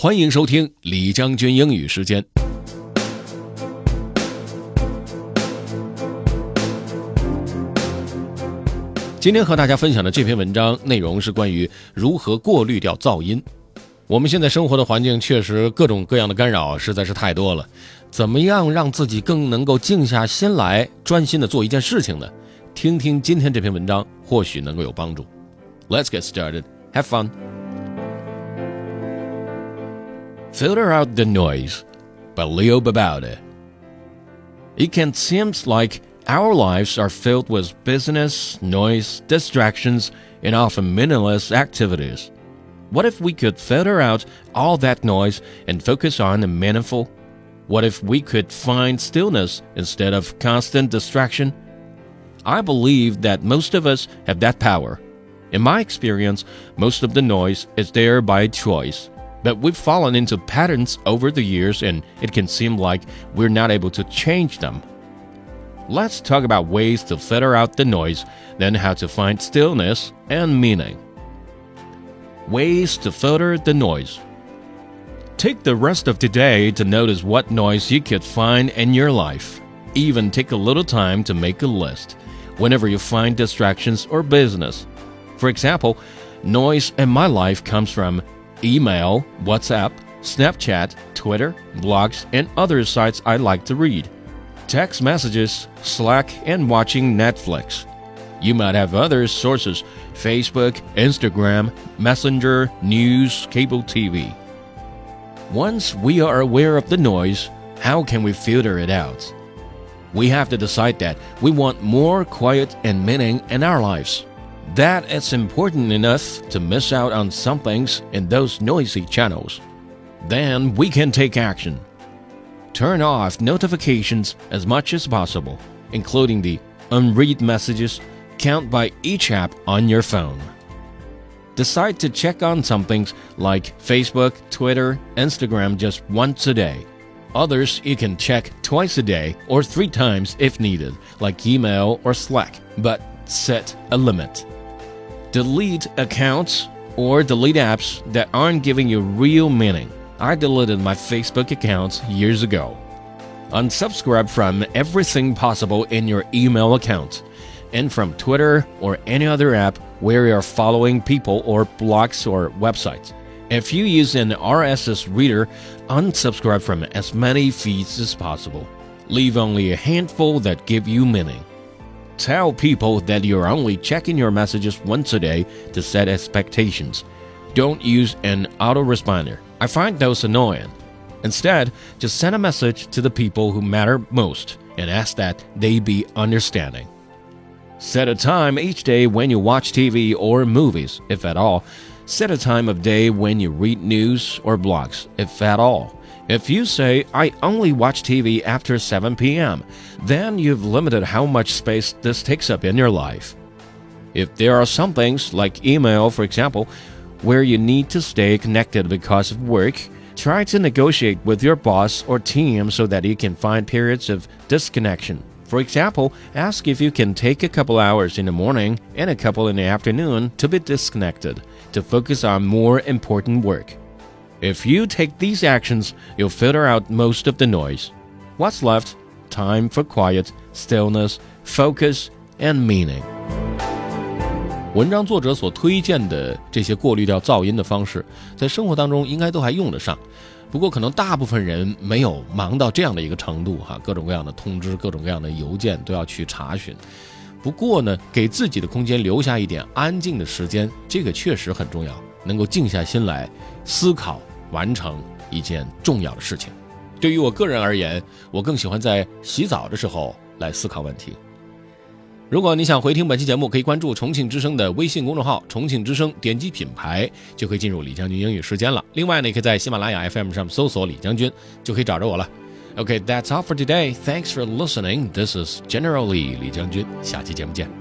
欢迎收听李将军英语时间。今天和大家分享的这篇文章内容是关于如何过滤掉噪音。我们现在生活的环境确实各种各样的干扰实在是太多了，怎么样让自己更能够静下心来，专心的做一件事情呢？听听今天这篇文章，或许能够有帮助。Let's get started. Have fun. Filter out the noise by Leo Babauta. It can seem like our lives are filled with business, noise, distractions, and often meaningless activities. What if we could filter out all that noise and focus on the meaningful? What if we could find stillness instead of constant distraction? I believe that most of us have that power. In my experience, most of the noise is there by choice. We've fallen into patterns over the years and it can seem like we're not able to change them. Let's talk about ways to filter out the noise, then how to find stillness and meaning. Ways to filter the noise. Take the rest of today to notice what noise you could find in your life. Even take a little time to make a list whenever you find distractions or business. For example, noise in my life comes from email, WhatsApp, Snapchat, Twitter, blogs, and other sites I like to read, text messages, Slack, and watching Netflix. You might have other sources Facebook, Instagram, Messenger, news, cable TV. Once we are aware of the noise, how can we filter it out? We have to decide that we want more quiet and meaning in our lives that it's important enough to miss out on some things in those noisy channels. Then we can take action. Turn off notifications as much as possible, including the unread messages count by each app on your phone. Decide to check on some things like Facebook, Twitter, Instagram just once a day. Others you can check twice a day or three times if needed, like email or Slack, but set a limit delete accounts or delete apps that aren't giving you real meaning. I deleted my Facebook account years ago. Unsubscribe from everything possible in your email account and from Twitter or any other app where you are following people or blogs or websites. If you use an RSS reader, unsubscribe from as many feeds as possible. Leave only a handful that give you meaning. Tell people that you're only checking your messages once a day to set expectations. Don't use an autoresponder. I find those annoying. Instead, just send a message to the people who matter most and ask that they be understanding. Set a time each day when you watch TV or movies, if at all. Set a time of day when you read news or blogs, if at all. If you say, I only watch TV after 7 p.m., then you've limited how much space this takes up in your life. If there are some things, like email, for example, where you need to stay connected because of work, try to negotiate with your boss or team so that you can find periods of disconnection. For example, ask if you can take a couple hours in the morning and a couple in the afternoon to be disconnected, to focus on more important work. If you take these actions, you'll filter out most of the noise. What's left? Time for quiet, stillness, focus, and meaning. 文章作者所推荐的这些过滤掉噪音的方式，在生活当中应该都还用得上。不过，可能大部分人没有忙到这样的一个程度哈，各种各样的通知、各种各样的邮件都要去查询。不过呢，给自己的空间留下一点安静的时间，这个确实很重要，能够静下心来思考。完成一件重要的事情。对于我个人而言，我更喜欢在洗澡的时候来思考问题。如果你想回听本期节目，可以关注重庆之声的微信公众号“重庆之声”，点击品牌就可以进入李将军英语时间了。另外呢，也可以在喜马拉雅 FM 上搜索“李将军”，就可以找着我了。OK，that's all for today. Thanks for listening. This is generally 李将军。下期节目见。